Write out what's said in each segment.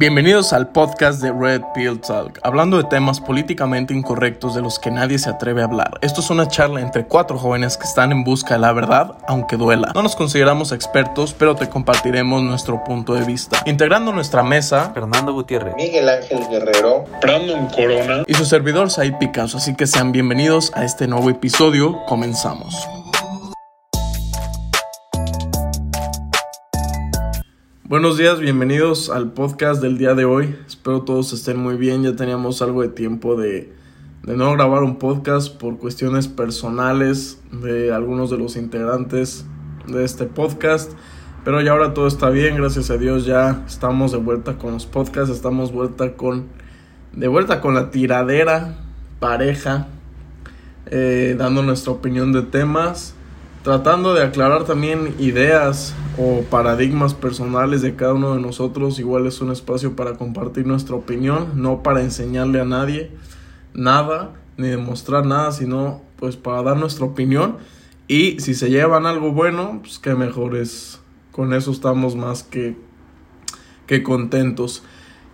Bienvenidos al podcast de Red Pill Talk, hablando de temas políticamente incorrectos de los que nadie se atreve a hablar. Esto es una charla entre cuatro jóvenes que están en busca de la verdad, aunque duela. No nos consideramos expertos, pero te compartiremos nuestro punto de vista. Integrando nuestra mesa, Fernando Gutiérrez, Miguel Ángel Guerrero, Brandon Corona y su servidor Said Picasso, así que sean bienvenidos a este nuevo episodio. Comenzamos. Buenos días, bienvenidos al podcast del día de hoy. Espero todos estén muy bien. Ya teníamos algo de tiempo de, de, no grabar un podcast por cuestiones personales de algunos de los integrantes de este podcast. Pero ya ahora todo está bien, gracias a Dios ya estamos de vuelta con los podcasts, estamos vuelta con, de vuelta con la tiradera pareja, eh, dando nuestra opinión de temas tratando de aclarar también ideas o paradigmas personales de cada uno de nosotros. Igual es un espacio para compartir nuestra opinión, no para enseñarle a nadie nada ni demostrar nada, sino pues para dar nuestra opinión. Y si se llevan algo bueno, pues qué mejor es. Con eso estamos más que, que contentos.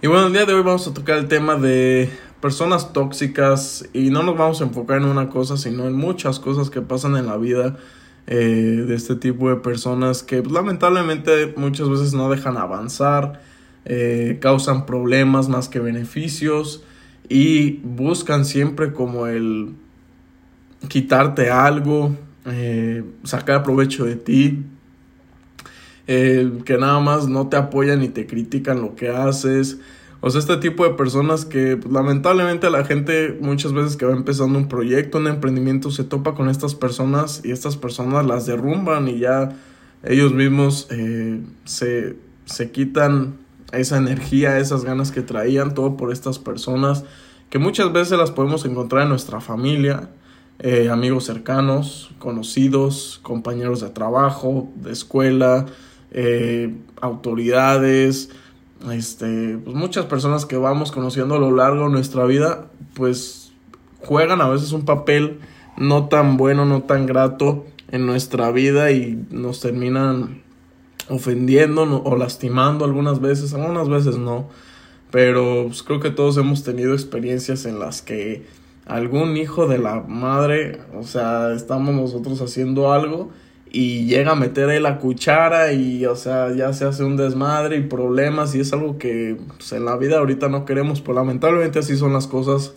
Y bueno, el día de hoy vamos a tocar el tema de personas tóxicas y no nos vamos a enfocar en una cosa, sino en muchas cosas que pasan en la vida eh, de este tipo de personas que pues, lamentablemente muchas veces no dejan avanzar, eh, causan problemas más que beneficios y buscan siempre como el quitarte algo, eh, sacar provecho de ti, que nada más no te apoyan y te critican lo que haces. O sea, este tipo de personas que pues, lamentablemente la gente muchas veces que va empezando un proyecto, un emprendimiento, se topa con estas personas y estas personas las derrumban y ya ellos mismos eh, se, se quitan esa energía, esas ganas que traían, todo por estas personas que muchas veces las podemos encontrar en nuestra familia, eh, amigos cercanos, conocidos, compañeros de trabajo, de escuela, eh, autoridades, este, pues muchas personas que vamos conociendo a lo largo de nuestra vida, pues juegan a veces un papel no tan bueno, no tan grato en nuestra vida y nos terminan ofendiendo o lastimando algunas veces, algunas veces no, pero pues creo que todos hemos tenido experiencias en las que algún hijo de la madre, o sea, estamos nosotros haciendo algo y llega a meter ahí la cuchara y, o sea, ya se hace un desmadre y problemas y es algo que pues, en la vida ahorita no queremos, pero lamentablemente así son las cosas.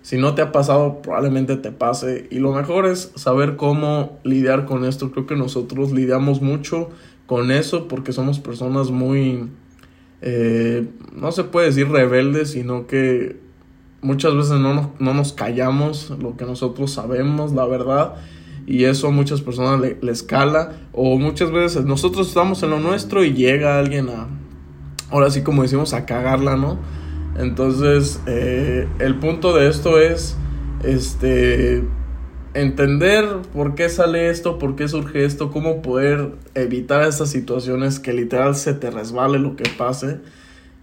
Si no te ha pasado, probablemente te pase. Y lo mejor es saber cómo lidiar con esto. Creo que nosotros lidiamos mucho con eso porque somos personas muy, eh, no se puede decir rebeldes, sino que muchas veces no no nos callamos lo que nosotros sabemos, la verdad y eso a muchas personas le, le, escala o muchas veces nosotros estamos en lo nuestro y llega alguien a, ahora sí como decimos, a cagarla, ¿no? Entonces, eh, el punto de esto es, este, entender por qué sale esto, por qué surge esto, cómo poder evitar esas situaciones que literal se te resbale lo que pase.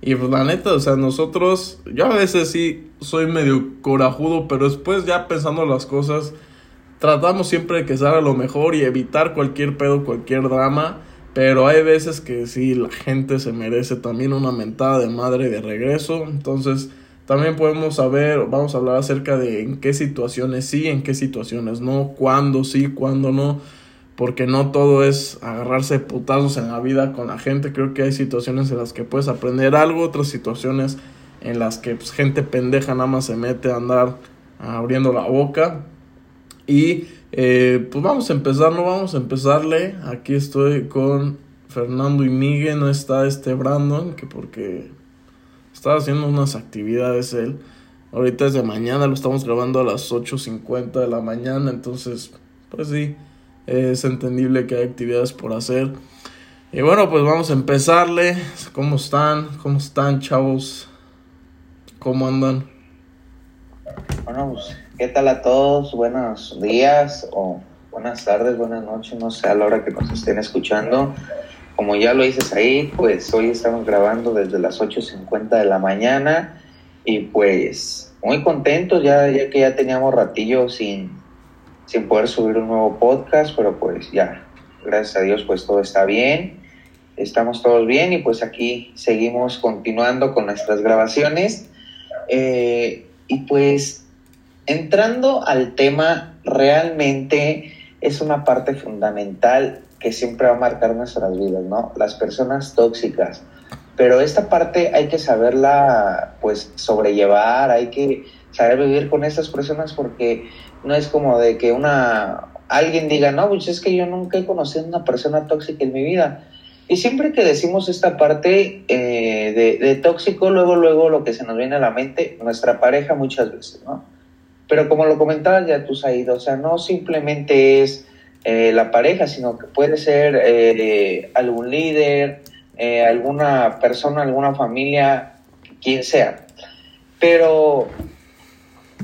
Y pues la neta, o sea, nosotros, yo a veces sí soy medio corajudo, pero después ya pensando las cosas, tratamos siempre de que salga lo mejor y evitar cualquier pedo, cualquier drama. Pero hay veces que sí, la gente se merece también una mentada de madre de regreso. Entonces, también podemos saber, vamos a hablar acerca de en qué situaciones sí, en qué situaciones no, cuándo sí, cuándo no. Porque no todo es agarrarse putazos en la vida con la gente. Creo que hay situaciones en las que puedes aprender algo, otras situaciones en las que pues, gente pendeja nada más se mete a andar abriendo la boca. Y eh, pues vamos a empezar, no vamos a empezarle. Aquí estoy con Fernando y Miguel, no está este Brandon, que porque estaba haciendo unas actividades él. Ahorita es de mañana, lo estamos grabando a las 8.50 de la mañana, entonces pues sí, es entendible que hay actividades por hacer. Y bueno, pues vamos a empezarle. ¿Cómo están? ¿Cómo están, chavos? ¿Cómo andan? Bueno, pues ¿Qué tal a todos? Buenos días o buenas tardes, buenas noches, no sé a la hora que nos estén escuchando. Como ya lo dices ahí, pues hoy estamos grabando desde las 8.50 de la mañana y pues muy contentos ya, ya que ya teníamos ratillo sin, sin poder subir un nuevo podcast, pero pues ya, gracias a Dios pues todo está bien estamos todos bien y pues aquí seguimos continuando con nuestras grabaciones. Eh, y pues entrando al tema, realmente es una parte fundamental que siempre va a marcar nuestras vidas, ¿no? Las personas tóxicas. Pero esta parte hay que saberla, pues, sobrellevar, hay que saber vivir con estas personas porque no es como de que una alguien diga, no, pues es que yo nunca he conocido una persona tóxica en mi vida. Y siempre que decimos esta parte eh, de, tóxico, luego, luego lo que se nos viene a la mente, nuestra pareja muchas veces, ¿no? Pero como lo comentabas ya tú, Said, o sea, no simplemente es eh, la pareja, sino que puede ser eh, algún líder, alguna persona, alguna familia, quien sea. Pero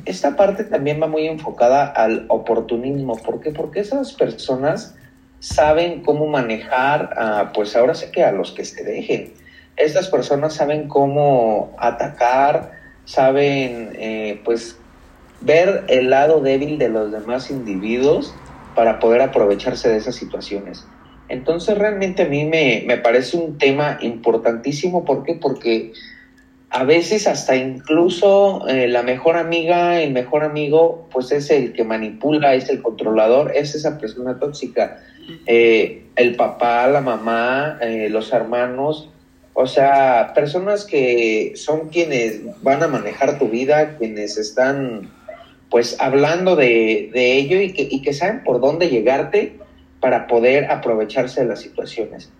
esta parte también va muy enfocada al oportunismo. ¿Por qué? Porque esas personas saben cómo manejar, pues ahora sé que a los que se dejen. Estas personas saben cómo atacar, saben eh, pues ver el lado débil de los demás individuos para poder aprovecharse de esas situaciones. Entonces realmente a mí me, me parece un tema importantísimo. ¿Por qué? Porque a veces hasta incluso eh, la mejor amiga, el mejor amigo, pues es el que manipula, es el controlador, es esa persona tóxica. Eh, el papá, la mamá, eh, los hermanos, o sea, personas que son quienes van a manejar tu vida, quienes están pues hablando de, de ello y que, y que saben por dónde llegarte para poder aprovecharse de las situaciones.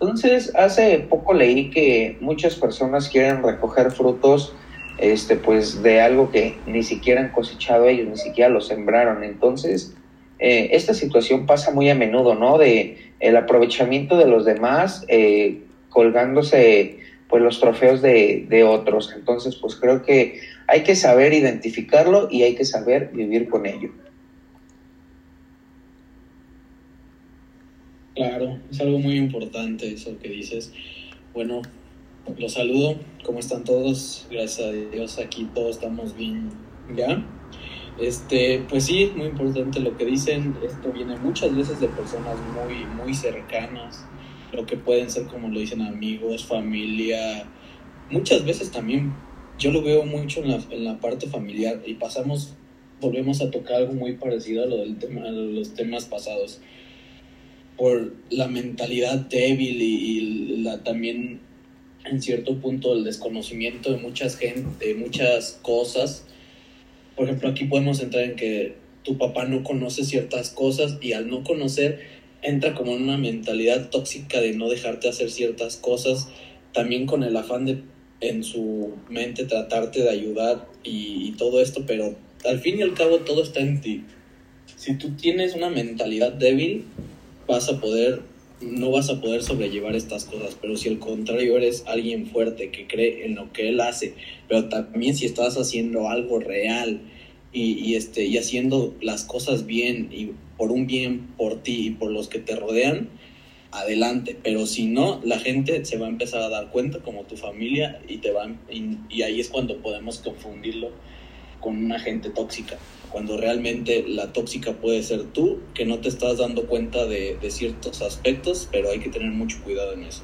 Entonces, hace poco leí que muchas personas quieren recoger frutos este, pues, de algo que ni siquiera han cosechado ellos, ni siquiera lo sembraron. Entonces, eh, esta situación pasa muy a menudo, ¿no? De el aprovechamiento de los demás eh, colgándose pues los trofeos de, de, otros. Entonces, pues creo que hay que saber identificarlo y hay que saber vivir con ello. Claro, es algo muy importante eso que dices. Bueno, los saludo. ¿Cómo están todos? Gracias a Dios aquí todos estamos bien ya. Este, pues sí, es muy importante lo que dicen. Esto viene muchas veces de personas muy, muy cercanas, lo que pueden ser, como lo dicen, amigos, familia. Muchas veces también yo lo veo mucho en la, en la parte familiar y pasamos, volvemos a tocar algo muy parecido a lo del tema, a los temas pasados por la mentalidad débil y, la, también en cierto punto el desconocimiento de muchas gente, de muchas cosas. Por ejemplo, aquí podemos entrar en que tu papá no conoce ciertas cosas y al no conocer entra como en una mentalidad tóxica de no dejarte hacer ciertas cosas, también con el afán de en su mente tratarte de ayudar y, y todo esto, pero al fin y al cabo todo está en ti. Si tú tienes una mentalidad débil, vas a poder, no vas a poder sobrellevar estas cosas, pero si al contrario eres alguien fuerte que cree en lo que él hace, pero también si estás haciendo algo real y, este, y haciendo las cosas bien y por un bien por ti y por los que te rodean, adelante, pero si no, la gente se va a empezar a dar cuenta como tu familia y te van y, y ahí es cuando podemos confundirlo con una gente tóxica cuando realmente la tóxica puede ser tú, que no te estás dando cuenta de, ciertos aspectos, pero hay que tener mucho cuidado en eso.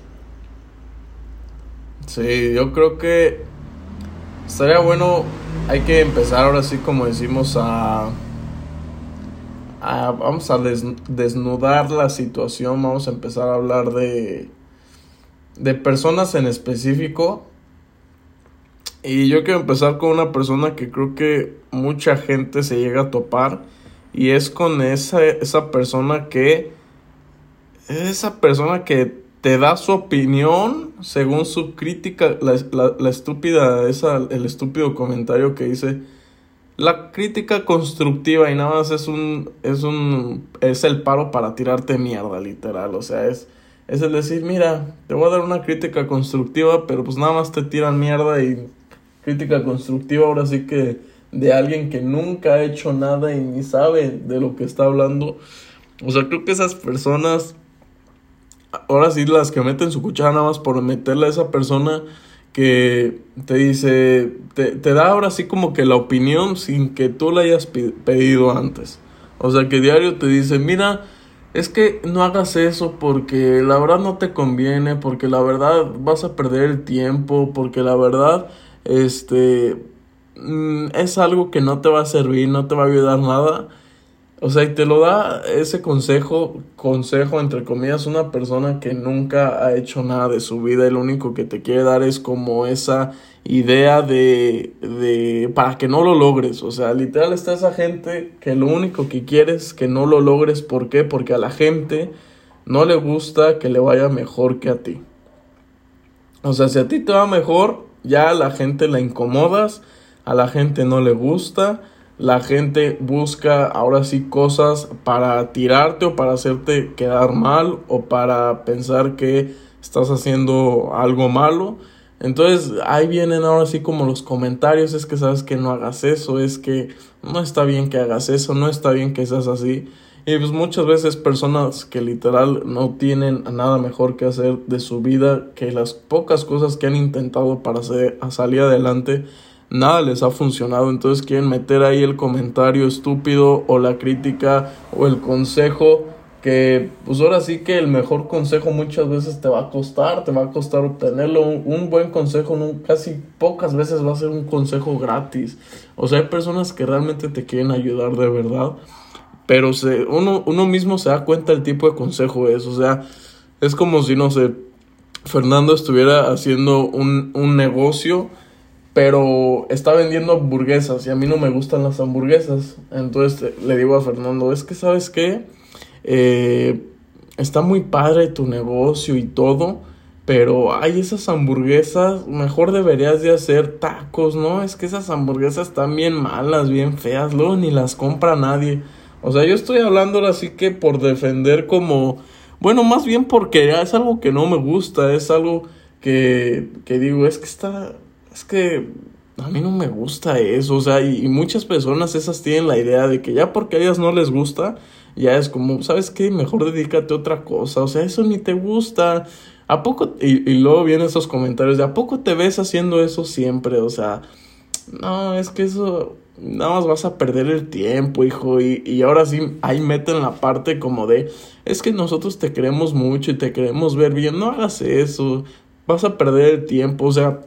Sí, yo creo que estaría bueno, hay que empezar ahora sí como decimos a... vamos a desnudar la situación, vamos a empezar a hablar de, de personas en específico y yo quiero empezar con una persona que creo que mucha gente se llega a topar. Y es con esa, esa persona que. Esa persona que te da su opinión según su crítica. La, la, estúpida, esa, el estúpido comentario que dice. La crítica constructiva y nada más es un. es un. es el paro para tirarte mierda, literal. O sea, es. Es el decir, mira, te voy a dar una crítica constructiva, pero pues nada más te tiran mierda y crítica constructiva ahora sí que de alguien que nunca ha hecho nada y ni sabe de lo que está hablando. O sea, creo que esas personas, ahora sí las que meten su cuchara nada más por meterle a esa persona que te dice, te, te da ahora sí como que la opinión sin que tú la hayas pedido antes. O sea, que diario te dice, mira, es que no hagas eso porque la verdad no te conviene, porque la verdad vas a perder el tiempo, porque la verdad, este, mm, es algo que no te va a servir, no te va a ayudar nada. O sea, y te lo da ese consejo, consejo entre comillas, una persona que nunca ha hecho nada de su vida y lo único que te quiere dar es como esa idea de, de, para que no lo logres. O sea, literal está esa gente que lo único que quiere es que no lo logres. ¿Por qué? Porque a la gente no le gusta que le vaya mejor que a ti. O sea, si a ti te va mejor, ya a la gente la incomodas, a la gente no le gusta la gente busca ahora sí cosas para tirarte o para hacerte quedar mal o para pensar que estás haciendo algo malo. Entonces ahí vienen ahora sí como los comentarios, es que sabes que no hagas eso, es que no está bien que hagas eso, no está bien que seas así. Y pues muchas veces personas que literal no tienen nada mejor que hacer de su vida que las pocas cosas que han intentado para hacer, salir adelante nada les ha funcionado, entonces quieren meter ahí el comentario estúpido o la crítica o el consejo que pues ahora sí que el mejor consejo muchas veces te va a costar, te va a costar obtenerlo, un, buen consejo casi pocas veces va a ser un consejo gratis, o sea, hay personas que realmente te quieren ayudar de verdad, pero se, uno, uno mismo se da cuenta del tipo de consejo es, o sea, es como si, no sé, Fernando estuviera haciendo un, un negocio, pero está vendiendo hamburguesas y a mí no me gustan las hamburguesas. Entonces le digo a Fernando, es que sabes qué, eh, está muy padre tu negocio y todo, pero hay esas hamburguesas, mejor deberías de hacer tacos, ¿no? Es que esas hamburguesas están bien malas, bien feas, luego ni las compra nadie. O sea, yo estoy hablando así que por defender como, bueno, más bien porque es algo que no me gusta, es algo que, que digo, es que está, es que a mí no me gusta eso, o sea, y, muchas personas esas tienen la idea de que ya porque a ellas no les gusta, ya es como, ¿sabes qué? Mejor dedícate a otra cosa, o sea, eso ni te gusta. ¿A poco? Y, y luego vienen esos comentarios de ¿a poco te ves haciendo eso siempre? O sea, no, es que eso nada más vas a perder el tiempo, hijo. Y, y ahora sí, ahí meten la parte como de, es que nosotros te queremos mucho y te queremos ver bien, no hagas eso, vas a perder el tiempo, o sea,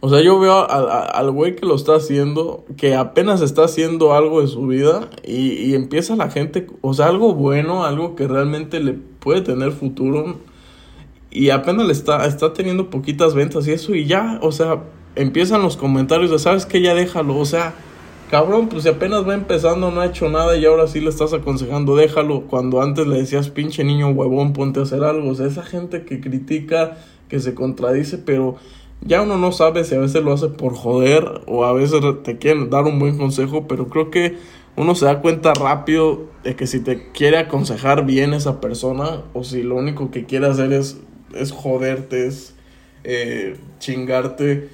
o sea, yo veo al güey que lo está haciendo, que apenas está haciendo algo de su vida y, y, empieza la gente, o sea, algo bueno, algo que realmente le puede tener futuro y apenas le está, está teniendo poquitas ventas y eso y ya, o sea, empiezan los comentarios de, ¿sabes qué? Ya déjalo, o sea, cabrón, pues si apenas va empezando, no ha hecho nada y ahora sí le estás aconsejando, déjalo, cuando antes le decías, pinche niño huevón, ponte a hacer algo, o sea, esa gente que critica, que se contradice, pero ya uno no sabe si a veces lo hace por joder o a veces te quieren dar un buen consejo, pero creo que uno se da cuenta rápido de que si te quiere aconsejar bien esa persona o si lo único que quiere hacer es, es joderte, es eh, chingarte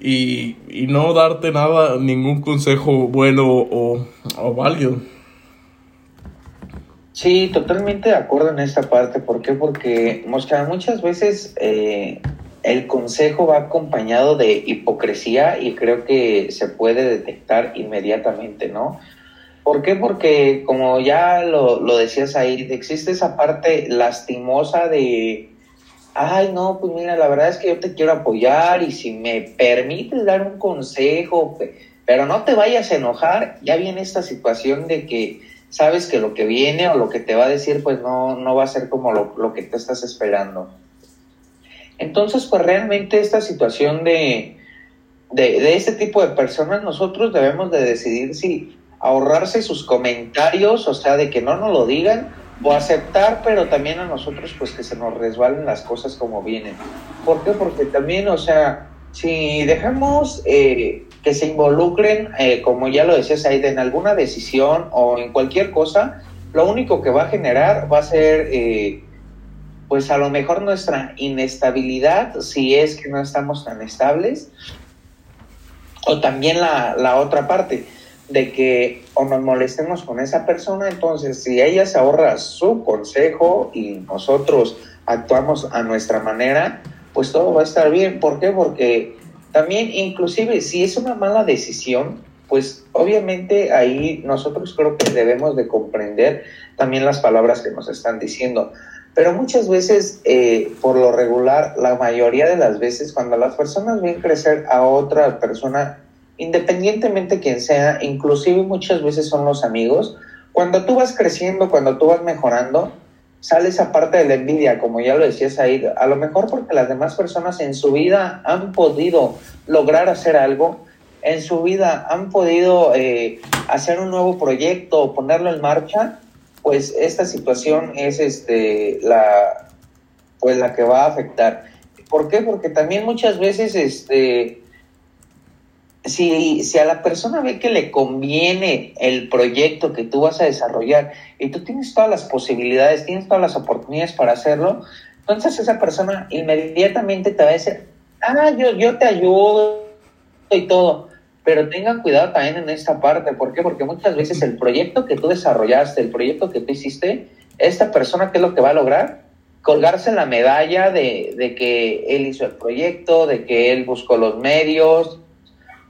y, y, no darte nada, ningún consejo bueno o, o válido. Sí, totalmente de acuerdo en esta parte. ¿Por qué? Porque muchas veces eh, el consejo va acompañado de hipocresía y creo que se puede detectar inmediatamente, ¿no? ¿Por qué? Porque como ya lo, decías ahí, existe esa parte lastimosa de, ay, no, pues mira, la verdad es que yo te quiero apoyar y si me permites dar un consejo, pero no te vayas a enojar, ya viene esta situación de que sabes que lo que viene o lo que te va a decir, pues no, no va a ser como lo, lo que te estás esperando. Entonces, pues realmente esta situación de, de, este tipo de personas, nosotros debemos de decidir si ahorrarse sus comentarios, o sea, de que no nos lo digan, o aceptar, pero también a nosotros, pues que se nos resbalen las cosas como vienen. ¿Por qué? Porque también, o sea, si dejamos eh, que se involucren, eh, como ya lo decías ahí, en alguna decisión o en cualquier cosa, lo único que va a generar va a ser eh, pues a lo mejor nuestra inestabilidad, si es que no estamos tan estables, o también la, otra parte, de que o nos molestemos con esa persona, entonces si ella se ahorra su consejo y nosotros actuamos a nuestra manera, pues todo va a estar bien. ¿Por qué? Porque también inclusive si es una mala decisión, pues obviamente ahí nosotros creo que debemos de comprender también las palabras que nos están diciendo. Pero muchas veces, eh, por lo regular, la mayoría de las veces, cuando las personas ven crecer a otra persona, independientemente quien sea, inclusive muchas veces son los amigos, cuando tú vas creciendo, cuando tú vas mejorando, sale esa parte de la envidia, como ya lo decías ahí, a lo mejor porque las demás personas en su vida han podido lograr hacer algo, en su vida han podido eh, hacer un nuevo proyecto ponerlo en marcha, pues esta situación es este la pues la que va a afectar. ¿Por qué? Porque también muchas veces este si, si a la persona ve que le conviene el proyecto que tú vas a desarrollar y tú tienes todas las posibilidades, tienes todas las oportunidades para hacerlo, entonces esa persona inmediatamente te va a decir, ah, yo, yo te ayudo y todo. Pero tengan cuidado también en esta parte. ¿Por qué? Porque muchas veces el proyecto que tú desarrollaste, el proyecto que tú hiciste, esta persona, ¿qué es lo que va a lograr? Colgarse la medalla de, de que él hizo el proyecto, de que él buscó los medios,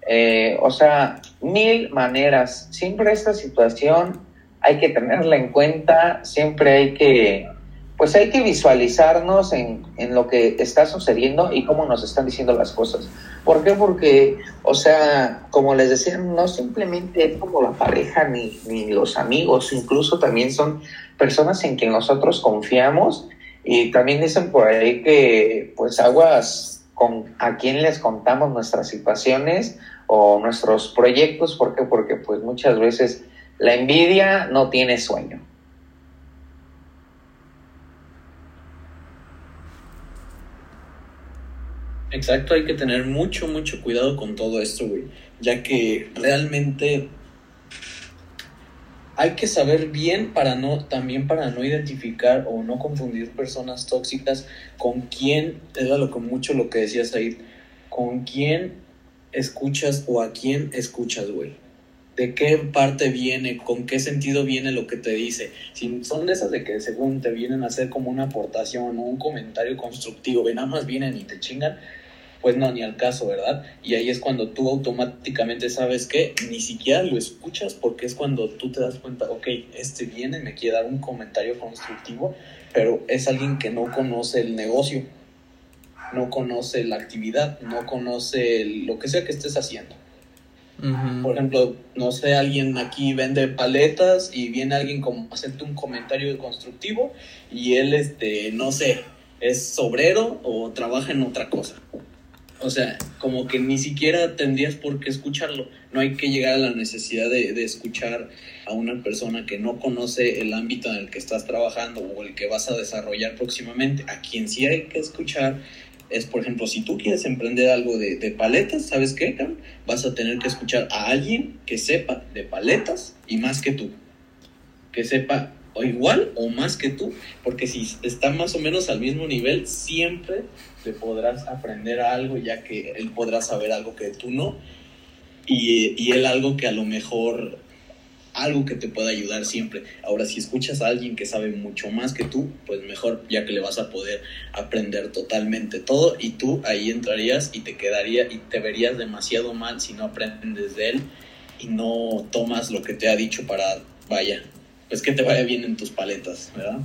eh, o sea, mil maneras. Siempre esta situación hay que tenerla en cuenta, siempre hay que, pues hay que visualizarnos en, en, lo que está sucediendo y cómo nos están diciendo las cosas. ¿Por qué? Porque, o sea, como les decía, no simplemente es como la pareja ni, ni los amigos, incluso también son personas en quien nosotros confiamos y también dicen por ahí que, pues, aguas con a quién les contamos nuestras situaciones o nuestros proyectos. ¿Por qué? Porque pues muchas veces la envidia no tiene sueño. Exacto, hay que tener mucho, mucho cuidado con todo esto, güey, ya que realmente hay que saber bien para no, también para no identificar o no confundir personas tóxicas con quién, era lo que mucho lo que decías ahí, con quién escuchas o a quién escuchas, güey. ¿De qué parte viene? ¿Con qué sentido viene lo que te dice? Si son de esas de que según te vienen a hacer como una aportación o un comentario constructivo, ven, nada más vienen y te chingan, pues no, ni al caso, ¿verdad? Y ahí es cuando tú automáticamente sabes que ni siquiera lo escuchas porque es cuando tú te das cuenta, ok, este viene, me quiere dar un comentario constructivo, pero es alguien que no conoce el negocio no conoce la actividad, no conoce lo que sea que estés haciendo. Por ejemplo, no sé, alguien aquí vende paletas y viene alguien como hacerte un comentario constructivo y él, este, no sé, es sobrero o trabaja en otra cosa. O sea, como que ni siquiera tendrías por qué escucharlo. No hay que llegar a la necesidad de, de, escuchar a una persona que no conoce el ámbito en el que estás trabajando o el que vas a desarrollar próximamente. A quien sí hay que escuchar es, por ejemplo, si tú quieres emprender algo de, de paletas, ¿sabes qué, Vas a tener que escuchar a alguien que sepa de paletas y más que tú. Que sepa o igual o más que tú, porque si está más o menos al mismo nivel, siempre te podrás aprender algo, ya que él podrá saber algo que tú no, y, y él algo que a lo mejor algo que te pueda ayudar siempre. Ahora, si escuchas a alguien que sabe mucho más que tú, pues mejor, ya que le vas a poder aprender totalmente todo y tú ahí entrarías y te quedaría y te verías demasiado mal si no aprendes de él y no tomas lo que te ha dicho para, vaya, pues que te vaya bien en tus paletas, ¿verdad?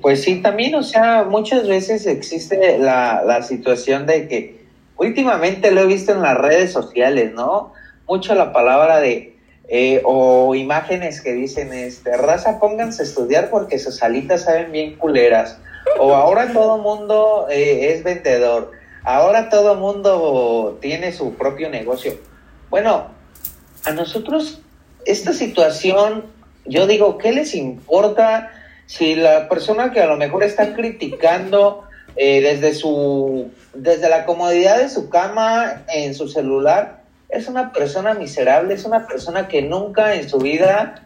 Pues sí, también, o sea, muchas veces existe la, la situación de que últimamente lo he visto en las redes sociales, ¿no? Mucho la palabra de, eh, o imágenes que dicen, este, raza, pónganse a estudiar porque sus alitas saben bien culeras. O ahora todo mundo eh, es vendedor. Ahora todo mundo tiene su propio negocio. Bueno, a nosotros esta situación, yo digo, ¿qué les importa si la persona que a lo mejor está criticando eh, desde su, desde la comodidad de su cama en su celular, es una persona miserable, es una persona que nunca en su vida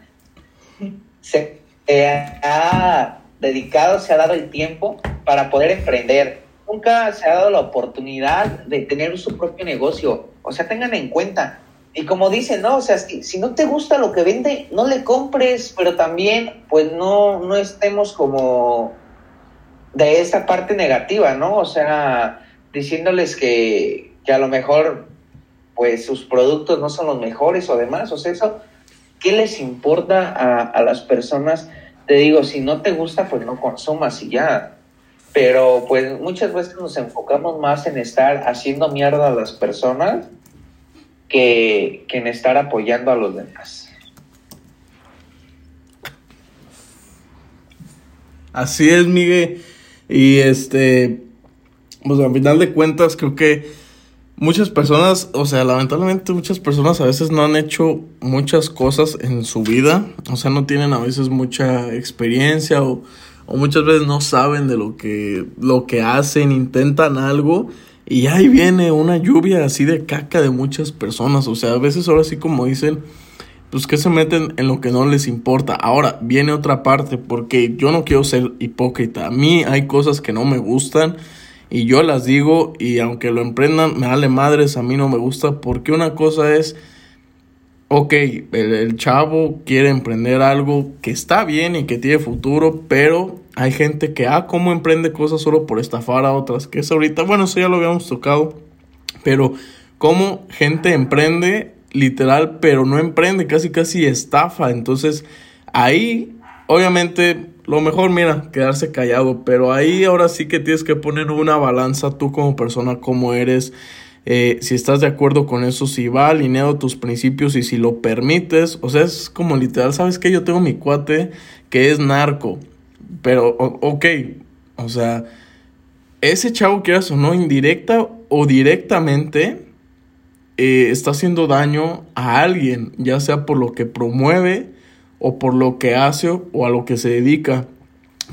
se ha dedicado, se ha dado el tiempo para poder emprender. Nunca se ha dado la oportunidad de tener su propio negocio. O sea, tengan en cuenta. Y como dicen, ¿no? O sea, si, si no te gusta lo que vende, no le compres, pero también, pues no, no estemos como de esta parte negativa, ¿no? O sea, diciéndoles que, que a lo mejor pues sus productos no son los mejores o demás, o sea, eso, ¿qué les importa a, a las personas? Te digo, si no te gusta, pues no consumas y ya. Pero pues muchas veces nos enfocamos más en estar haciendo mierda a las personas que, que en estar apoyando a los demás. Así es, Miguel. Y este, pues al final de cuentas creo que muchas personas, o sea, lamentablemente muchas personas a veces no han hecho muchas cosas en su vida, o sea, no tienen a veces mucha experiencia o, o muchas veces no saben de lo que, lo que hacen, intentan algo y ahí viene una lluvia así de caca de muchas personas, o sea, a veces ahora sí como dicen, pues que se meten en lo que no les importa. Ahora viene otra parte, porque yo no quiero ser hipócrita. A mí hay cosas que no me gustan y yo las digo y aunque lo emprendan, me vale madres, a mí no me gusta porque una cosa es, ok, el, chavo quiere emprender algo que está bien y que tiene futuro, pero hay gente que, ah, cómo emprende cosas solo por estafar a otras, que es ahorita, bueno, eso ya lo habíamos tocado, pero cómo gente emprende literal, pero no emprende, casi casi estafa. Entonces, ahí, obviamente, lo mejor, mira, quedarse callado, pero ahí ahora sí que tienes que poner una balanza tú como persona, como eres. Eh, si estás de acuerdo con eso, si va alineado tus principios y si lo permites, o sea, es como literal, ¿sabes qué? Yo tengo mi cuate que es narco, pero, ok, o sea, ese chavo, quieras o no, indirecta o directamente, eh, está haciendo daño a alguien, ya sea por lo que promueve o por lo que hace o a lo que se dedica.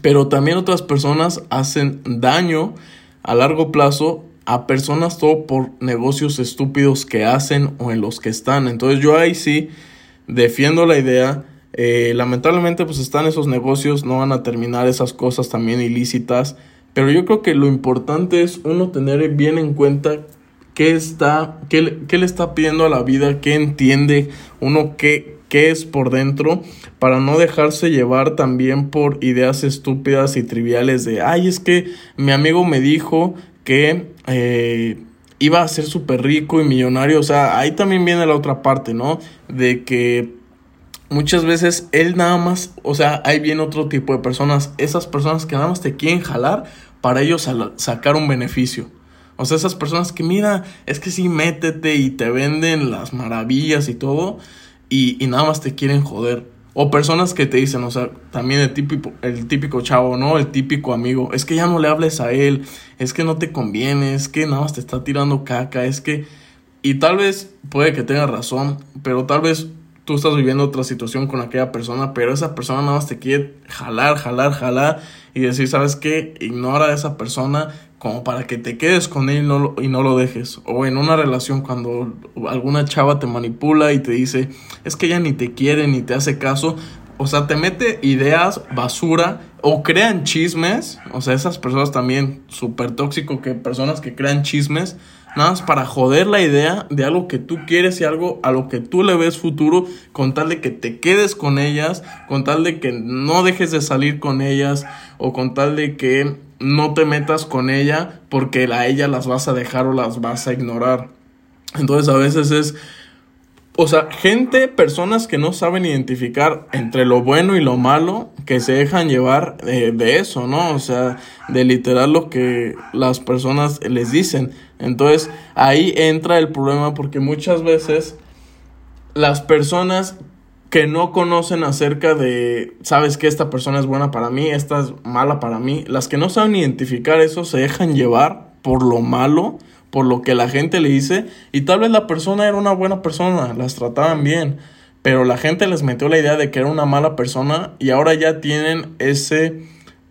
Pero también otras personas hacen daño a largo plazo a personas todo por negocios estúpidos que hacen o en los que están. Entonces yo ahí sí defiendo la idea. Eh, lamentablemente pues están esos negocios, no van a terminar esas cosas también ilícitas. Pero yo creo que lo importante es uno tener bien en cuenta qué está, qué, qué, le está pidiendo a la vida, qué entiende uno, qué, qué es por dentro, para no dejarse llevar también por ideas estúpidas y triviales de, ay, es que mi amigo me dijo que eh, iba a ser súper rico y millonario, o sea, ahí también viene la otra parte, ¿no? De que muchas veces él nada más, o sea, ahí viene otro tipo de personas, esas personas que nada más te quieren jalar para ellos sacar un beneficio. O sea, esas personas que, mira, es que sí, métete y te venden las maravillas y todo, y, nada más te quieren joder. O personas que te dicen, o sea, también el típico, el típico chavo, ¿no? El típico amigo. Es que ya no le hables a él, es que no te conviene, es que nada más te está tirando caca, es que... Y tal vez puede que tengas razón, pero tal vez tú estás viviendo otra situación con aquella persona, pero esa persona nada más te quiere jalar, jalar, jalar y decir, ¿sabes qué? Ignora a esa persona como para que te quedes con él y no, lo, y no lo dejes. O en una relación cuando alguna chava te manipula y te dice, es que ella ni te quiere ni te hace caso. O sea, te mete ideas basura o crean chismes. O sea, esas personas también súper tóxico que personas que crean chismes. Nada más para joder la idea de algo que tú quieres y algo a lo que tú le ves futuro, con tal de que te quedes con ellas, con tal de que no dejes de salir con ellas, o con tal de que no te metas con ella porque a ella las vas a dejar o las vas a ignorar. Entonces a veces es, o sea, gente, personas que no saben identificar entre lo bueno y lo malo, que se dejan llevar de eso, ¿no? O sea, de literal lo que las personas les dicen. Entonces ahí entra el problema porque muchas veces las personas que no conocen acerca de, sabes que esta persona es buena para mí, esta es mala para mí, las que no saben identificar eso se dejan llevar por lo malo, por lo que la gente le dice, y tal vez la persona era una buena persona, las trataban bien, pero la gente les metió la idea de que era una mala persona y ahora ya tienen ese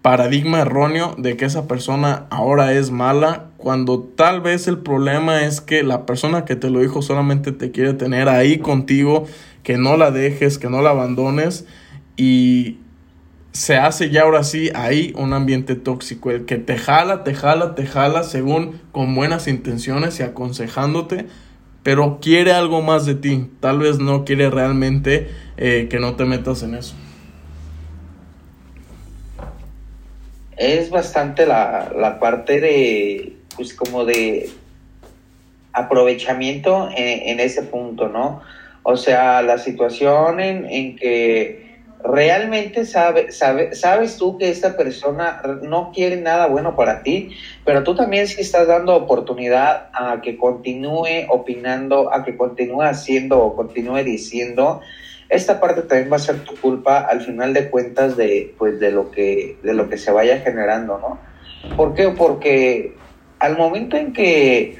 paradigma erróneo de que esa persona ahora es mala, cuando tal vez el problema es que la persona que te lo dijo solamente te quiere tener ahí contigo que no la dejes, que no la abandones y se hace ya ahora sí ahí un ambiente tóxico, el que te jala, te jala, te jala según con buenas intenciones y aconsejándote, pero quiere algo más de ti, tal vez no quiere realmente eh, que no te metas en eso. Es bastante la, la parte de, pues como de aprovechamiento en, ese punto, ¿no? O sea, la situación en, en que realmente sabe, sabe, sabes tú que esta persona no quiere nada bueno para ti, pero tú también sí estás dando oportunidad a que continúe opinando, a que continúe haciendo o continúe diciendo, esta parte también va a ser tu culpa al final de cuentas de, pues, de, lo, que, de lo que se vaya generando, ¿no? ¿Por qué? Porque al momento en que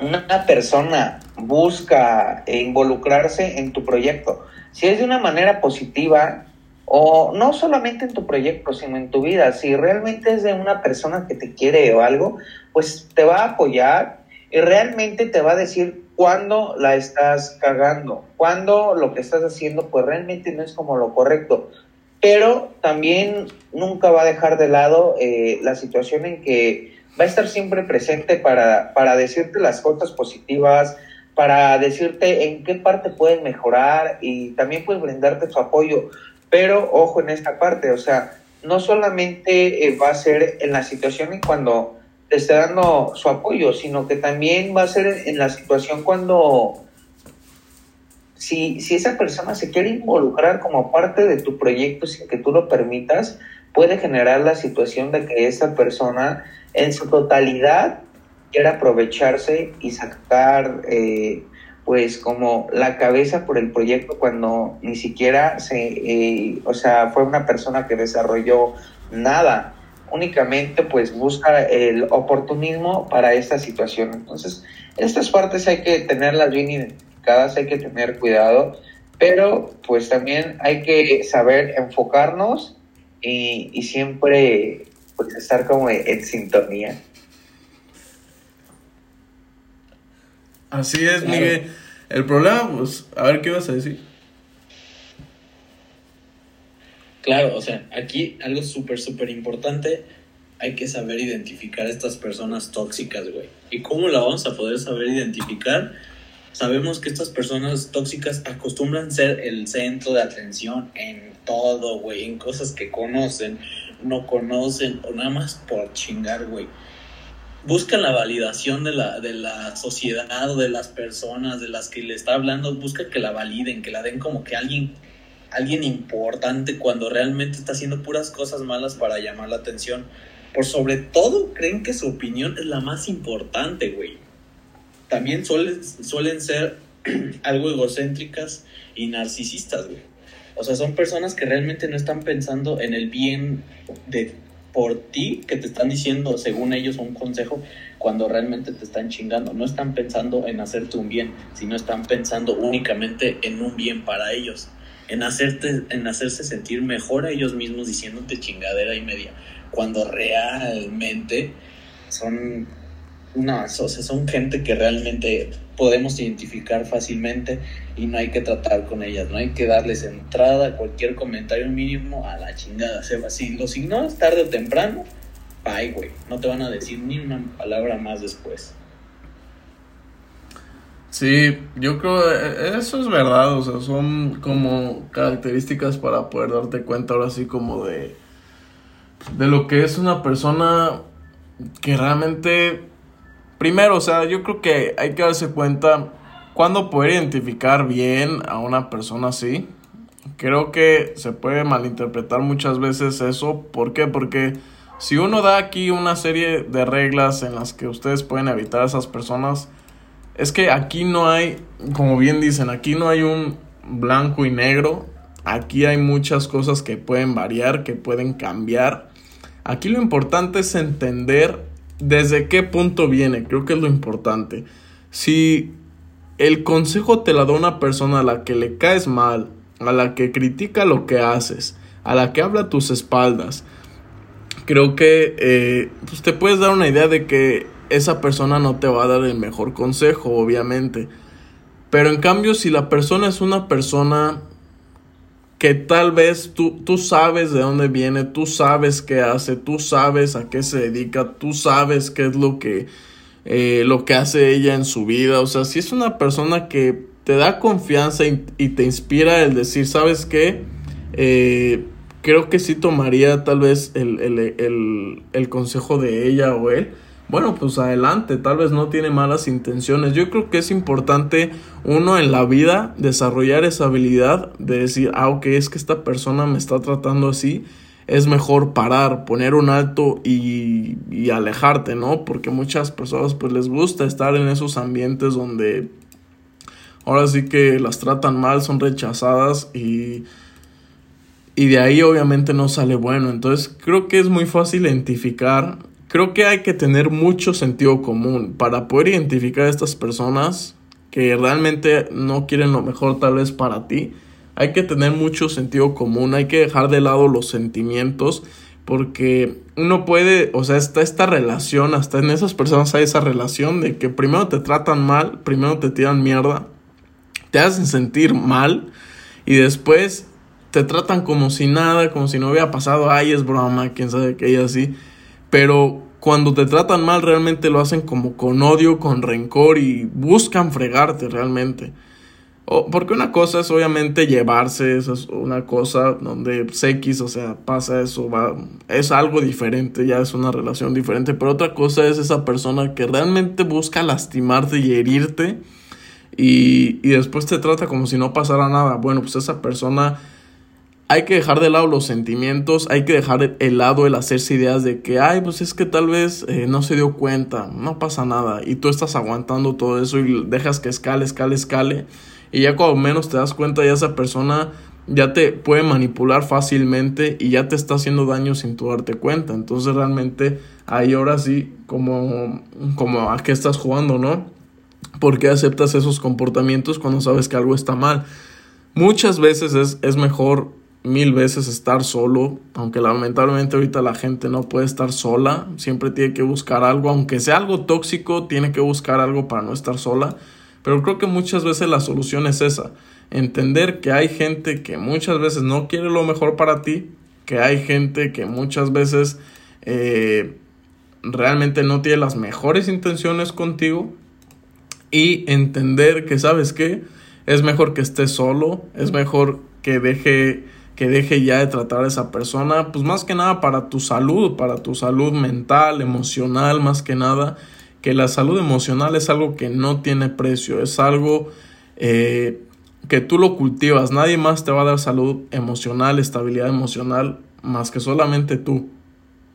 una persona busca involucrarse en tu proyecto, si es de una manera positiva, o no solamente en tu proyecto, sino en tu vida, si realmente es de una persona que te quiere o algo, pues te va a apoyar y realmente te va a decir cuándo la estás cagando, cuándo lo que estás haciendo pues realmente no es como lo correcto. Pero también nunca va a dejar de lado eh, la situación en que va a estar siempre presente para, para decirte las cosas positivas, para decirte en qué parte pueden mejorar y también puedes brindarte su apoyo. Pero ojo en esta parte, o sea, no solamente eh, va a ser en la situación en cuando te esté dando su apoyo, sino que también va a ser en la situación cuando si, si esa persona se quiere involucrar como parte de tu proyecto sin que tú lo permitas, puede generar la situación de que esa persona en su totalidad quiera aprovecharse y sacar eh, pues como la cabeza por el proyecto cuando ni siquiera se, eh, o sea, fue una persona que desarrolló nada, únicamente pues busca el oportunismo para esta situación. Entonces, estas partes hay que tenerlas bien identificadas, hay que tener cuidado, pero pues también hay que saber enfocarnos y, y siempre pues estar como en sintonía. Así es, Miguel. El problema, pues, a ver qué vas a decir. Claro, o sea, aquí algo súper, súper importante, hay que saber identificar a estas personas tóxicas, güey. ¿Y cómo la vamos a poder saber identificar? Sabemos que estas personas tóxicas acostumbran ser el centro de atención en todo, güey, en cosas que conocen, no conocen o nada más por chingar, güey buscan la validación de la, de la sociedad o de las personas de las que le está hablando, busca que la validen, que la den como que alguien, alguien importante cuando realmente está haciendo puras cosas malas para llamar la atención. Por sobre todo, creen que su opinión es la más importante, güey. También suelen, suelen ser algo egocéntricas y narcisistas, güey. O sea, son personas que realmente no están pensando en el bien de por ti que te están diciendo, según ellos, un consejo cuando realmente te están chingando. No están pensando en hacerte un bien, sino están pensando únicamente en un bien para ellos, en, hacerte, en hacerse sentir mejor a ellos mismos diciéndote chingadera y media, cuando realmente son no, o sea, son gente que realmente podemos identificar fácilmente y no hay que tratar con ellas, no hay que darles entrada, cualquier comentario mínimo a la chingada. Se va, si los ignoras tarde o temprano, bye, güey. No te van a decir ni una palabra más después. Sí, yo creo e, eso es verdad, o sea, son como características para poder darte cuenta ahora sí como de de lo que es una persona que realmente Primero, o sea, yo creo que hay que darse cuenta cuándo poder identificar bien a una persona así. Creo que se puede malinterpretar muchas veces eso. ¿Por qué? Porque si uno da aquí una serie de reglas en las que ustedes pueden evitar a esas personas, es que aquí no hay, como bien dicen, aquí no hay un blanco y negro. Aquí hay muchas cosas que pueden variar, que pueden cambiar. Aquí lo importante es entender desde qué punto viene, creo que es lo importante. Si el consejo te la da una persona a la que le caes mal, a la que critica lo que haces, a la que habla a tus espaldas, creo que eh, pues te puedes dar una idea de que esa persona no te va a dar el mejor consejo, obviamente. Pero en cambio, si la persona es una persona que tal vez tú, tú sabes de dónde viene, tú sabes qué hace, tú sabes a qué se dedica, tú sabes qué es lo que, eh, lo que hace ella en su vida. O sea, si es una persona que te da confianza y, te inspira el decir, ¿sabes qué? Eh, creo que sí tomaría tal vez el, el consejo de ella o él. Bueno, pues adelante, tal vez no tiene malas intenciones. Yo creo que es importante uno en la vida desarrollar esa habilidad de decir, ah, ok, es que esta persona me está tratando así, es mejor parar, poner un alto y, y alejarte, ¿no? Porque muchas personas pues les gusta estar en esos ambientes donde ahora sí que las tratan mal, son rechazadas y y de ahí obviamente no sale bueno. Entonces creo que es muy fácil identificar Creo que hay que tener mucho sentido común para poder identificar a estas personas que realmente no quieren lo mejor tal vez para ti. Hay que tener mucho sentido común, hay que dejar de lado los sentimientos porque uno puede, o sea, está esta relación, hasta en esas personas hay esa relación de que primero te tratan mal, primero te tiran mierda, te hacen sentir mal y después te tratan como si nada, como si no hubiera pasado, ay, es broma, quién sabe qué y así. Pero cuando te tratan mal realmente lo hacen como con odio, con rencor y buscan fregarte realmente. O, porque una cosa es obviamente llevarse, eso es una cosa donde X, o sea, pasa eso, va, es algo diferente, ya es una relación diferente, pero otra cosa es esa persona que realmente busca lastimarte y herirte y, y después te trata como si no pasara nada. Bueno, pues esa persona hay que dejar de lado los sentimientos, hay que dejar de lado el hacerse ideas de que, ay, pues es que tal vez eh, no se dio cuenta, no pasa nada, y tú estás aguantando todo eso y dejas que escale, escale, escale, y ya cuando menos te das cuenta ya esa persona ya te puede manipular fácilmente y ya te está haciendo daño sin tú darte cuenta, entonces realmente ahí ahora sí, como, como a qué estás jugando, ¿no? ¿Por qué aceptas esos comportamientos cuando sabes que algo está mal? Muchas veces es, es mejor mil veces estar solo, aunque lamentablemente ahorita la gente no puede estar sola, siempre tiene que buscar algo, aunque sea algo tóxico, tiene que buscar algo para no estar sola, pero creo que muchas veces la solución es esa, entender que hay gente que muchas veces no quiere lo mejor para ti, que hay gente que muchas veces eh, realmente no tiene las mejores intenciones contigo y entender que sabes que es mejor que estés solo, es mejor que deje que deje ya de tratar a esa persona, pues más que nada para tu salud, para tu salud mental, emocional, más que nada, que la salud emocional es algo que no tiene precio, es algo eh, que tú lo cultivas, nadie más te va a dar salud emocional, estabilidad emocional, más que solamente tú.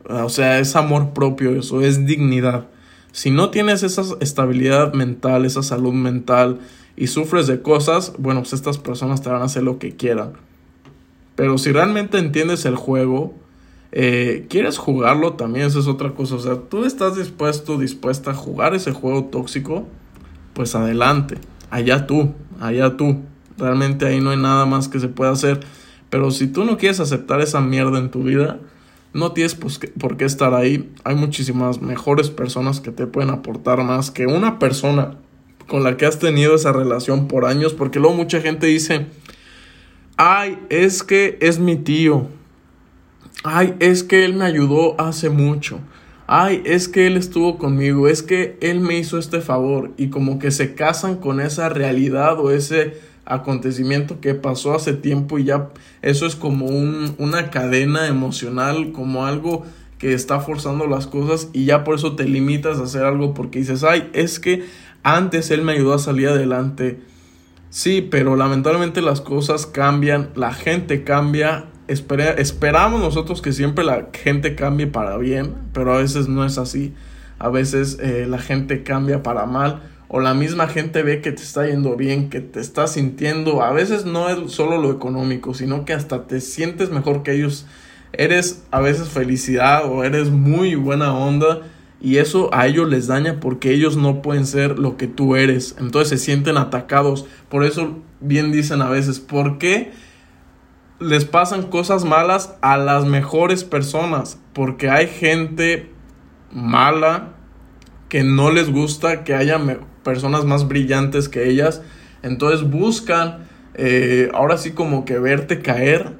O sea, es amor propio, eso es dignidad. Si no tienes esa estabilidad mental, esa salud mental y sufres de cosas, bueno, pues estas personas te van a hacer lo que quieran. Pero si realmente entiendes el juego, eh, quieres jugarlo también, eso es otra cosa. O sea, tú estás dispuesto, dispuesta a jugar ese juego tóxico, pues adelante. Allá tú, allá tú. Realmente ahí no hay nada más que se pueda hacer. Pero si tú no quieres aceptar esa mierda en tu vida, no tienes pues por qué estar ahí. Hay muchísimas mejores personas que te pueden aportar más que una persona con la que has tenido esa relación por años. Porque luego mucha gente dice, ay, es que es mi tío, ay, es que él me ayudó hace mucho, ay, es que él estuvo conmigo, es que él me hizo este favor. Y como que se casan con esa realidad o ese acontecimiento que pasó hace tiempo y ya eso es como un, una cadena emocional, como algo que está forzando las cosas y ya por eso te limitas a hacer algo porque dices, ay, es que antes él me ayudó a salir adelante Sí, pero lamentablemente las cosas cambian, la gente cambia. esperamos nosotros que siempre la gente cambie para bien, pero a veces no es así. A veces eh, la gente cambia para mal o la misma gente ve que te está yendo bien, que te está sintiendo. A veces no es solo lo económico, sino que hasta te sientes mejor que ellos. Eres a veces felicidad o eres muy buena onda y eso a ellos les daña porque ellos no pueden ser lo que tú eres. Entonces se sienten atacados. Por eso bien dicen a veces, ¿por qué les pasan cosas malas a las mejores personas? Porque hay gente mala que no les gusta que haya personas más brillantes que ellas. Entonces buscan eh, ahora sí como que verte caer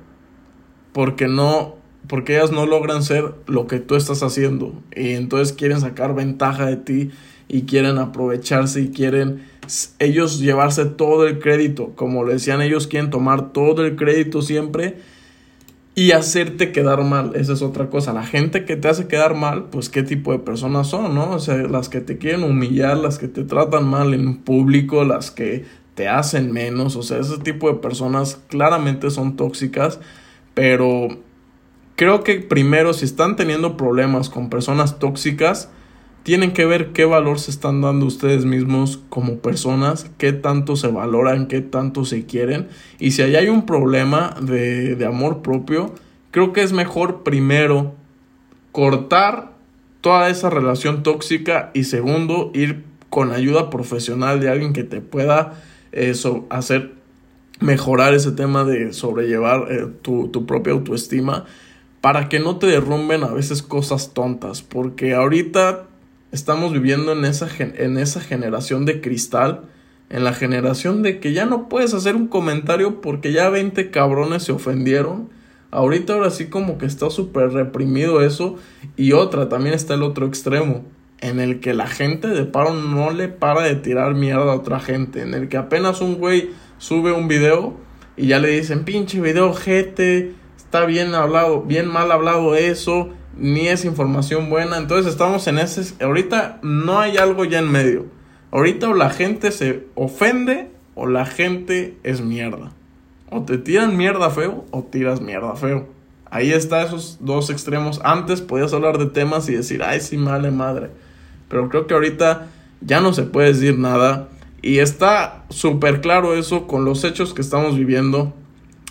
porque no porque ellas no logran ser lo que tú estás haciendo y entonces quieren sacar ventaja de ti y quieren aprovecharse y quieren ellos llevarse todo el crédito, como le decían ellos quieren tomar todo el crédito siempre y hacerte quedar mal. Esa es otra cosa. La gente que te hace quedar mal, pues qué tipo de personas son, ¿no? O sea, las que te quieren humillar, las que te tratan mal en público, las que te hacen menos. O sea, ese tipo de personas claramente son tóxicas. Pero creo que primero, si están teniendo problemas con personas tóxicas, tienen que ver qué valor se están dando ustedes mismos como personas, qué tanto se valoran, qué tanto se quieren. Y si ahí hay un problema de, de amor propio, creo que es mejor primero cortar toda esa relación tóxica y segundo ir con ayuda profesional de alguien que te pueda eso, hacer mejorar ese tema de sobrellevar eh, tu, tu propia autoestima para que no te derrumben a veces cosas tontas porque ahorita estamos viviendo en esa, en esa generación de cristal, en la generación de que ya no puedes hacer un comentario porque ya 20 cabrones se ofendieron. Ahorita ahora sí como que está súper reprimido eso. Y otra, también está el otro extremo, en el que la gente de paro no le para de tirar mierda a otra gente, en el que apenas un güey sube un video y ya le dicen, pinche video, gente, está bien hablado, bien mal hablado eso, ni es información buena. Entonces estamos en ese... Ahorita no hay algo ya en medio. Ahorita o la gente se ofende o la gente es mierda. O te tiran mierda feo o tiras mierda feo. Ahí está esos dos extremos. Antes podías hablar de temas y decir, ay, sí, male madre. Pero creo que ahorita ya no se puede decir nada. Y está súper claro eso con los hechos que estamos viviendo.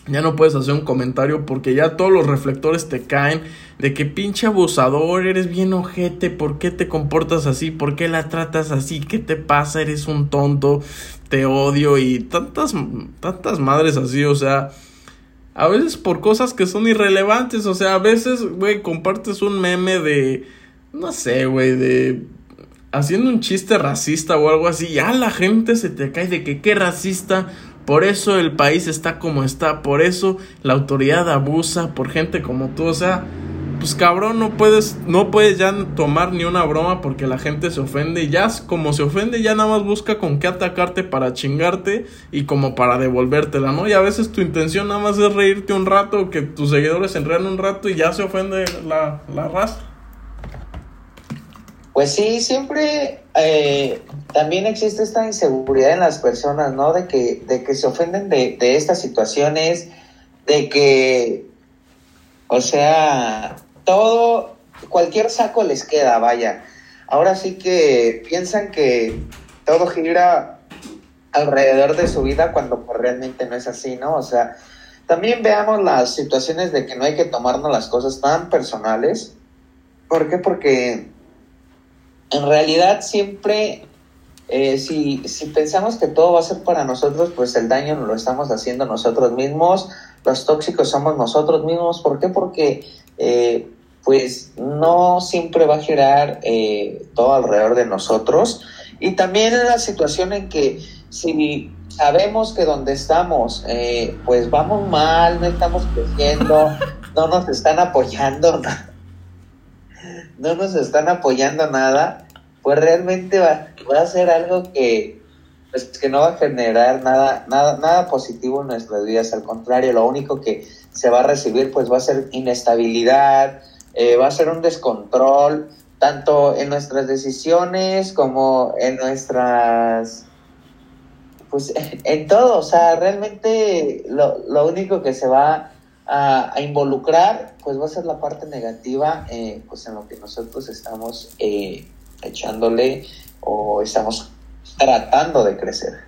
Ya no puedes hacer un comentario porque ya todos los reflectores te caen de que pinche abusador, eres bien ojete, ¿por qué te comportas así? ¿Por qué la tratas así? ¿Qué te pasa? Eres un tonto, te odio y tantas, tantas madres así, o sea, a veces por cosas que son irrelevantes, o sea, a veces, güey, compartes un meme de, no sé, güey, de haciendo un chiste racista o algo así, ya la gente se te cae de que qué racista, por eso el país está como está, por eso la autoridad abusa por gente como tú, o sea, pues cabrón, no puedes, no puedes ya tomar ni una broma porque la gente se ofende. Y ya como se ofende, ya nada más busca con qué atacarte para chingarte y como para devolvértela, ¿no? Y a veces tu intención nada más es reírte un rato, que tus seguidores se enredan un rato y ya se ofende la, la raza. Pues sí, siempre eh, también existe esta inseguridad en las personas, ¿no? De que, de que se ofenden de, de estas situaciones, de que, o sea, todo, cualquier saco les queda, vaya. Ahora sí que piensan que todo gira alrededor de su vida cuando pues, realmente no es así, ¿no? O sea, también veamos las situaciones de que no hay que tomarnos las cosas tan personales. ¿Por qué? Porque en realidad siempre, eh, si, si pensamos que todo va a ser para nosotros, pues el daño lo estamos haciendo nosotros mismos, los tóxicos somos nosotros mismos. ¿Por qué? Porque eh, pues no siempre va a girar eh, todo alrededor de nosotros. Y también en la situación en que si sabemos que donde estamos, pues vamos mal, no estamos creciendo, no nos están apoyando, no nos están apoyando nada, pues realmente va, a ser algo que, pues, que no va a generar nada, nada, nada positivo en nuestras vidas. Al contrario, lo único que se va a recibir pues va a ser inestabilidad, eh, va a ser un descontrol, tanto en nuestras decisiones como en nuestras pues en todo, o sea, realmente lo, lo único que se va a, involucrar, pues va a ser la parte negativa, eh, pues en lo que nosotros estamos eh, echándole o estamos tratando de crecer.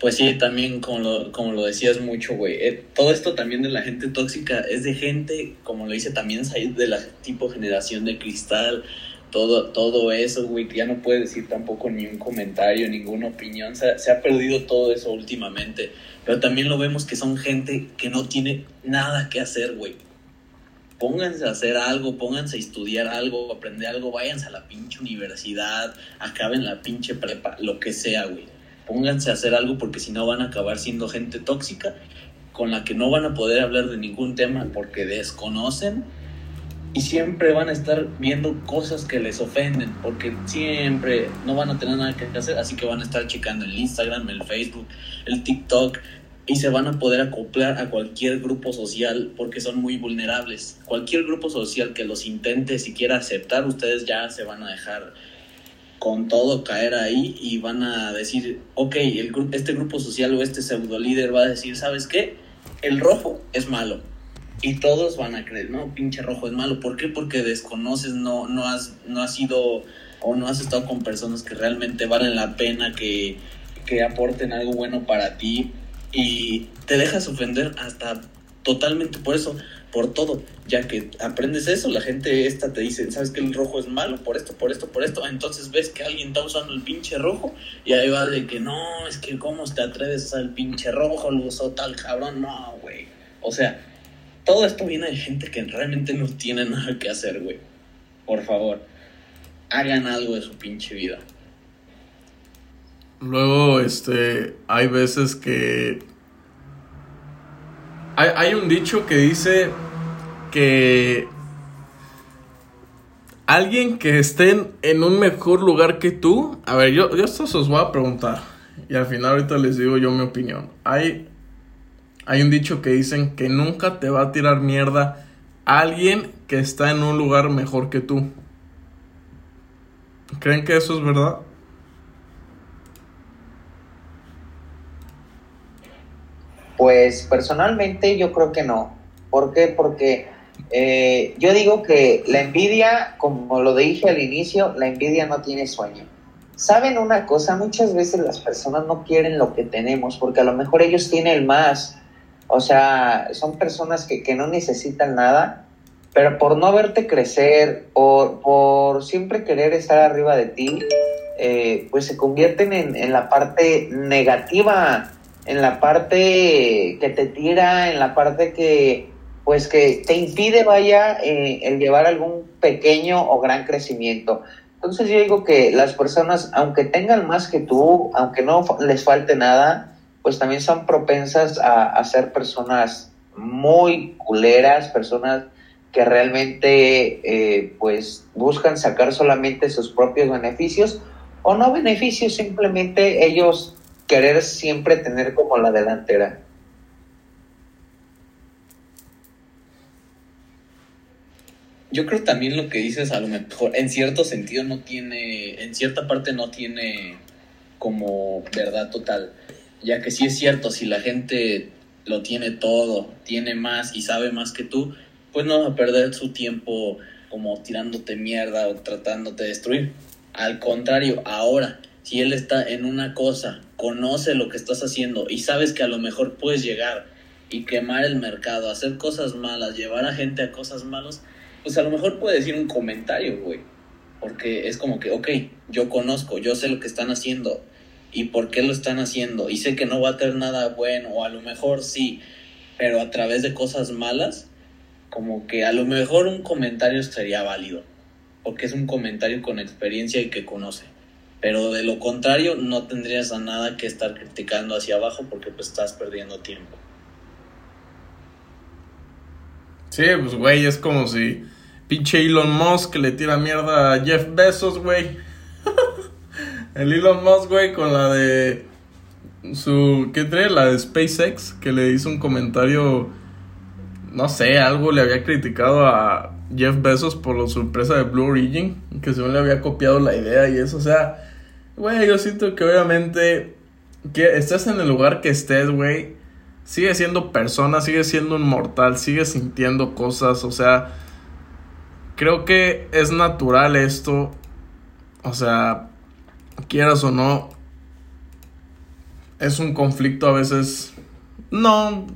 Pues sí, también como lo, como lo decías mucho, güey. Eh, todo esto también de la gente tóxica es de gente, como lo dice también de la tipo generación de cristal, todo, todo eso, güey, ya no puede decir tampoco ni un comentario, ninguna opinión, se, se, ha perdido todo eso últimamente, pero también lo vemos que son gente que no tiene nada que hacer, güey. Pónganse a hacer algo, pónganse a estudiar algo, aprender algo, váyanse a la pinche universidad, acaben la pinche prepa, lo que sea, güey. Pónganse a hacer algo porque si no van a acabar siendo gente tóxica con la que no van a poder hablar de ningún tema porque desconocen y siempre van a estar viendo cosas que les ofenden, porque siempre no van a tener nada que hacer, así que van a estar checando el Instagram, el Facebook, el TikTok, y se van a poder acoplar a cualquier grupo social porque son muy vulnerables. Cualquier grupo social que los intente siquiera aceptar, ustedes ya se van a dejar con todo caer ahí y van a decir, ok, el, este grupo social o este pseudo líder va a decir, ¿sabes qué? El rojo es malo. Y todos van a creer, no, pinche rojo es malo. ¿Por qué? Porque desconoces, no, no, has, no has sido o no has estado con personas que realmente valen la pena, que, que aporten algo bueno para ti y te dejas ofender hasta totalmente por eso por todo, ya que aprendes eso, la gente esta te dice, ¿sabes que el rojo es malo? Por esto, por esto, por esto, entonces ves que alguien está usando el pinche rojo y ahí va de que no, es que cómo te atreves a usar el pinche rojo, lo usó tal cabrón, no, güey. O sea, todo esto viene de gente que realmente no tiene nada que hacer, güey. Por favor, hagan algo de su pinche vida. Luego, este, hay veces que hay, un dicho que dice que alguien que esté en, un mejor lugar que tú. A ver, yo, yo esto os voy a preguntar. Y al final ahorita les digo yo mi opinión. Hay, hay un dicho que dicen que nunca te va a tirar mierda alguien que está en un lugar mejor que tú. ¿Creen que eso es verdad? Pues personalmente yo creo que no. ¿Por qué? Porque eh, yo digo que la envidia, como lo dije al inicio, la envidia no tiene sueño. ¿Saben una cosa? Muchas veces las personas no quieren lo que tenemos porque a lo mejor ellos tienen más. O sea, son personas que, no necesitan nada, pero por no verte crecer, por, por siempre querer estar arriba de ti, eh, pues se convierten en, en la parte negativa en la parte que te tira, en la parte que pues que te impide vaya eh, el llevar algún pequeño o gran crecimiento. Entonces yo digo que las personas, aunque tengan más que tú, aunque no les falte nada, pues también son propensas a, ser personas muy culeras, personas que realmente eh, pues buscan sacar solamente sus propios beneficios o no beneficios, simplemente ellos querer siempre tener como la delantera. Yo creo también lo que dices a lo mejor en cierto sentido no tiene, en cierta parte no tiene como verdad total, ya que sí es cierto, si la gente lo tiene todo, tiene más y sabe más que tú, pues no va a perder su tiempo como tirándote mierda o tratándote de destruir. Al contrario, ahora, si él está en una cosa, conoce lo que estás haciendo y sabes que a lo mejor puedes llegar y quemar el mercado, hacer cosas malas, llevar a gente a cosas malas, pues a lo mejor puede decir un comentario, güey. Porque es como que, ok, yo conozco, yo sé lo que están haciendo y por qué lo están haciendo y sé que no va a tener nada bueno o a lo mejor sí, pero a través de cosas malas, como que a lo mejor un comentario sería válido, porque es un comentario con experiencia y que conoce. Pero de lo contrario, no tendrías a nada que estar criticando hacia abajo porque pues estás perdiendo tiempo. Sí, pues güey, es como si pinche Elon Musk le tira mierda a Jeff Bezos, güey. El Elon Musk, güey, con la de su ¿qué trae? La de SpaceX que le hizo un comentario no sé, algo le había criticado a Jeff Bezos por la sorpresa de Blue Origin, que según le había copiado la idea y eso, o sea, Güey, yo siento que obviamente que estés en el lugar que estés, güey, sigue siendo persona, sigue siendo un mortal, sigue sintiendo cosas, o sea, creo que es natural esto, o sea, quieras o no, es un conflicto a veces, no,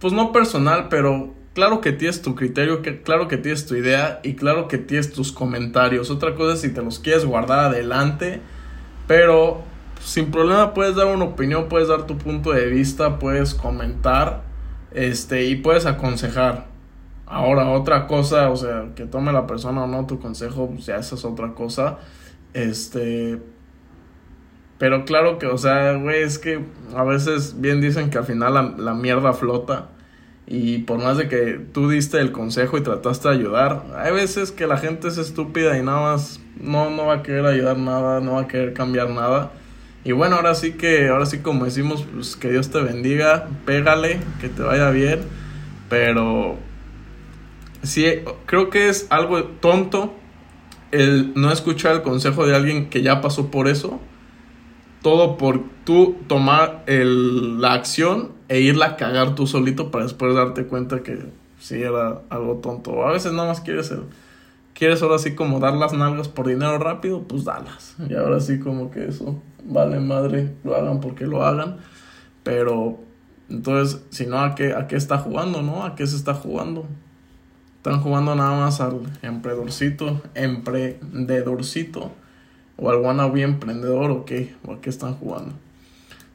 pues no personal, pero claro que tienes tu criterio, claro que tienes tu idea y claro que tienes tus comentarios. Otra cosa es si te los quieres guardar adelante pero sin problema puedes dar una opinión, puedes dar tu punto de vista, puedes comentar este y puedes aconsejar. Ahora, otra cosa, o sea, que tome la persona o no tu consejo, pues ya esa es otra cosa. Este. Pero claro que, o sea, güey, es que a veces bien dicen que al final la, la mierda flota. Y por más de que tú diste el consejo y trataste de ayudar, hay veces que la gente es estúpida y nada más no, no va a querer ayudar nada, no va a querer cambiar nada. Y bueno, ahora sí que, ahora sí como decimos, pues que Dios te bendiga, pégale, que te vaya bien. Pero sí, creo que es algo tonto el no escuchar el consejo de alguien que ya pasó por eso. Todo por tú tomar el, la acción e irla a cagar tú solito para después darte cuenta que sí era algo tonto. A veces nada más quieres el, quieres ahora sí como dar las nalgas por dinero rápido, pues dalas. Y ahora sí como que eso vale madre, lo hagan porque lo hagan. Pero entonces, si no, ¿a qué, ¿a qué está jugando, no? ¿A qué se está jugando? Están jugando nada más al emprendedorcito, emprendedorcito, o al wannabe emprendedor, o qué, o a qué están jugando.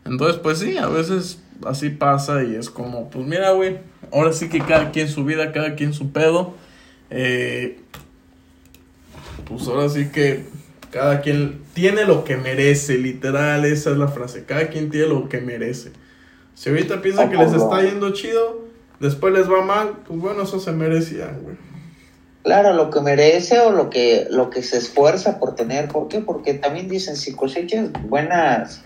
Entonces, pues sí, a veces así pasa y es como, pues mira, güey, ahora sí que cada quien su vida, cada quien su pedo. Eh, pues ahora sí que cada quien tiene lo que merece, literal, esa es la frase, cada quien tiene lo que merece. Si ahorita piensan que les está yendo chido, después les va mal, pues bueno, eso se merecía, güey. Claro, lo que merece o lo que, lo que se esfuerza por tener. ¿Por qué? Porque también dicen, si cosechas buenas,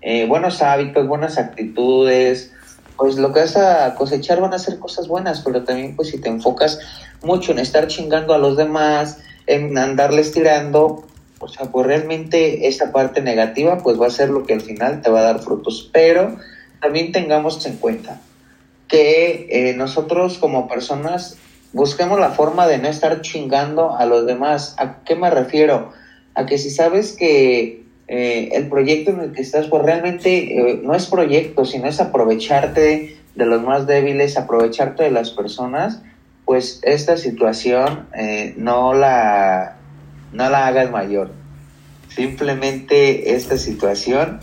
eh, buenos hábitos, buenas actitudes, pues lo que vas a cosechar van a ser cosas buenas, pero también pues si te enfocas mucho en estar chingando a los demás, en andarles tirando, o sea, pues realmente esa parte negativa pues va a ser lo que al final te va a dar frutos. Pero también tengamos en cuenta que eh, nosotros como personas busquemos la forma de no estar chingando a los demás. ¿A qué me refiero? A que si sabes que eh, el proyecto en el que estás, pues realmente eh, no es proyecto, sino es aprovecharte de los más débiles, aprovecharte de las personas, pues esta situación no, la, no la hagas mayor. Simplemente esta situación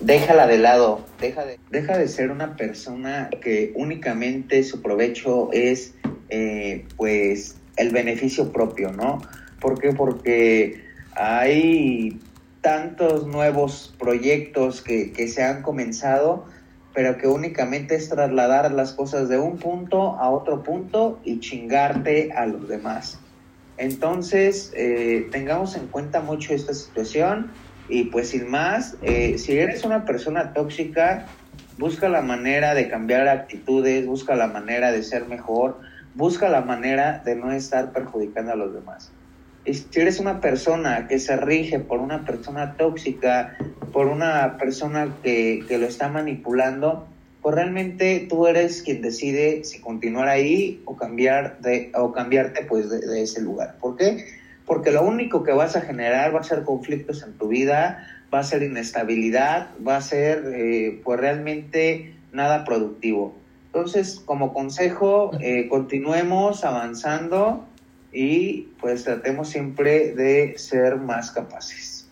déjala de lado, deja de, deja de ser una persona que únicamente su provecho es eh, pues el beneficio propio, ¿no? ¿Por qué? Porque hay tantos nuevos proyectos que, que se han comenzado, pero que únicamente es trasladar las cosas de un punto a otro punto y chingarte a los demás. Entonces, eh, tengamos en cuenta mucho esta situación y pues sin más, eh, si eres una persona tóxica, busca la manera de cambiar actitudes, busca la manera de ser mejor, busca la manera de no estar perjudicando a los demás. Y si eres una persona que se rige por una persona tóxica, por una persona que, que lo está manipulando, pues realmente tú eres quien decide si continuar ahí o cambiar de, o cambiarte pues de, de ese lugar. ¿Por qué? Porque lo único que vas a generar va a ser conflictos en tu vida, va a ser inestabilidad, va a ser eh, pues realmente nada productivo. Entonces, como consejo, eh, continuemos avanzando y pues tratemos siempre de ser más capaces.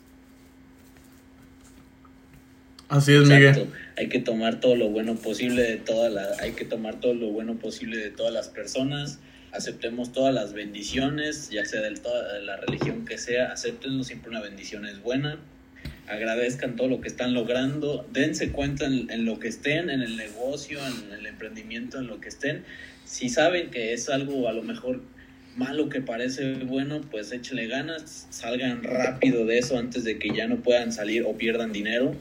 Así es, Miguel. Hay que tomar todo lo bueno posible de toda la, hay que tomar todo lo bueno posible de todas las personas aceptemos todas las bendiciones, ya sea de toda la religión que sea, aceptenlo, siempre una bendición es buena, agradezcan todo lo que están logrando, dense cuenta en, lo que estén, en el negocio, en el emprendimiento, en lo que estén, si saben que es algo a lo mejor malo que parece bueno, pues échenle ganas, salgan rápido de eso antes de que ya no puedan salir o pierdan dinero,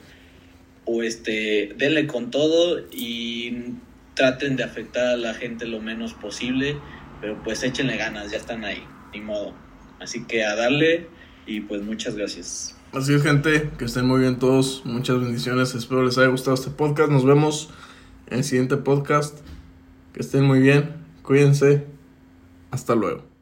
o este, denle con todo y traten de afectar a la gente lo menos posible pero pues échenle ganas, ya están ahí, ni modo. Así que a darle y pues muchas gracias. Así es, gente, que estén muy bien todos. Muchas bendiciones. Espero les haya gustado este podcast. Nos vemos en el siguiente podcast. Que estén muy bien. Cuídense. Hasta luego.